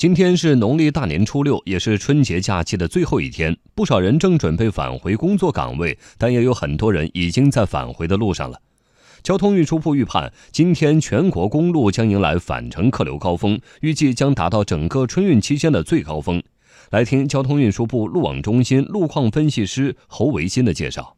今天是农历大年初六，也是春节假期的最后一天，不少人正准备返回工作岗位，但也有很多人已经在返回的路上了。交通运输部预判，今天全国公路将迎来返程客流高峰，预计将达到整个春运期间的最高峰。来听交通运输部路网中心路况分析师侯维新的介绍。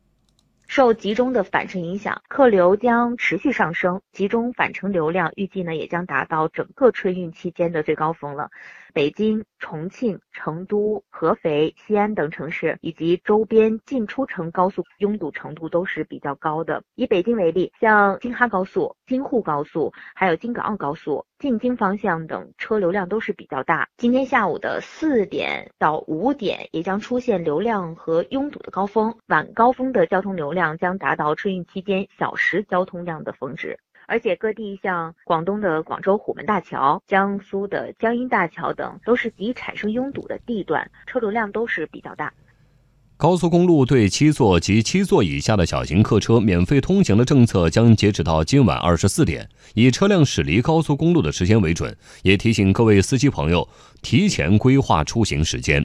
受集中的返程影响，客流将持续上升，集中返程流量预计呢也将达到整个春运期间的最高峰了。北京、重庆、成都、合肥、西安等城市以及周边进出城高速拥堵程度都是比较高的。以北京为例，像京哈高速、京沪高速，还有京港澳高速进京方向等车流量都是比较大。今天下午的四点到五点也将出现流量和拥堵的高峰，晚高峰的交通流量将达到春运期间小时交通量的峰值。而且各地像广东的广州虎门大桥、江苏的江阴大桥等，都是易产生拥堵的地段，车流量都是比较大。高速公路对七座及七座以下的小型客车免费通行的政策将截止到今晚二十四点，以车辆驶离高速公路的时间为准。也提醒各位司机朋友提前规划出行时间。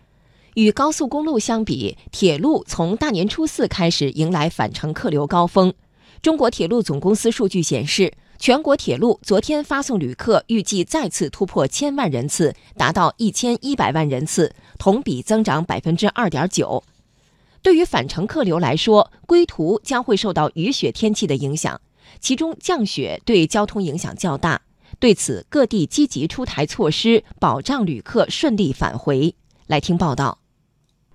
与高速公路相比，铁路从大年初四开始迎来返程客流高峰。中国铁路总公司数据显示，全国铁路昨天发送旅客预计再次突破千万人次，达到一千一百万人次，同比增长百分之二点九。对于返程客流来说，归途将会受到雨雪天气的影响，其中降雪对交通影响较大。对此，各地积极出台措施，保障旅客顺利返回。来听报道。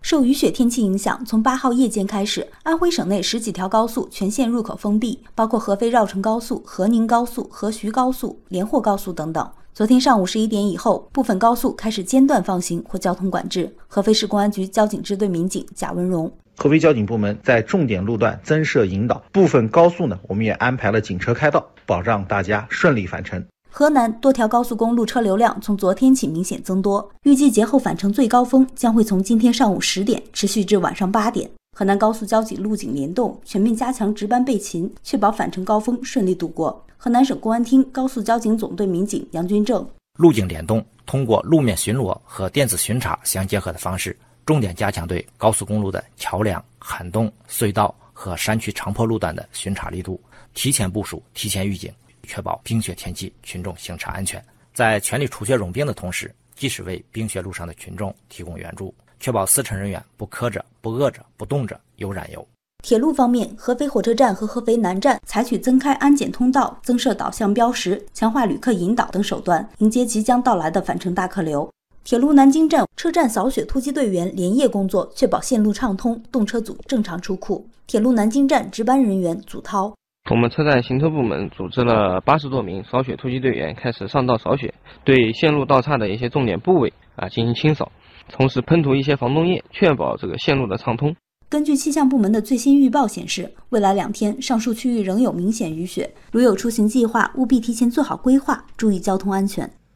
受雨雪天气影响，从八号夜间开始，安徽省内十几条高速全线入口封闭，包括合肥绕城高速、合宁高速、合徐高速、连霍高速等等。昨天上午十一点以后，部分高速开始间断放行或交通管制。合肥市公安局交警支队民警贾文荣：合肥交警部门在重点路段增设引导，部分高速呢，我们也安排了警车开道，保障大家顺利返程。河南多条高速公路车流量从昨天起明显增多，预计节后返程最高峰将会从今天上午十点持续至晚上八点。河南高速交警路警联动，全面加强值班备勤，确保返程高峰顺利度过。河南省公安厅高速交警总队民警杨军正：路警联动通过路面巡逻和电子巡查相结合的方式，重点加强对高速公路的桥梁、涵洞、隧道和山区长坡路段的巡查力度，提前部署、提前预警。确保冰雪天气群众行车安全，在全力除雪融冰的同时，及时为冰雪路上的群众提供援助，确保司乘人员不磕着、不饿着、不冻着、有燃油。铁路方面，合肥火车站和合肥南站采取增开安检通道、增设导向标识、强化旅客引导等手段，迎接即将到来的返程大客流。铁路南京站车站扫雪突击队员连夜工作，确保线路畅通，动车组正常出库。铁路南京站值班人员祖涛。我们车站行车部门组织了八十多名扫雪突击队员，开始上道扫雪，对线路道岔的一些重点部位啊进行清扫，同时喷涂一些防冻液，确保这个线路的畅通。根据气象部门的最新预报显示，未来两天上述区域仍有明显雨雪，如有出行计划，务必提前做好规划，注意交通安全。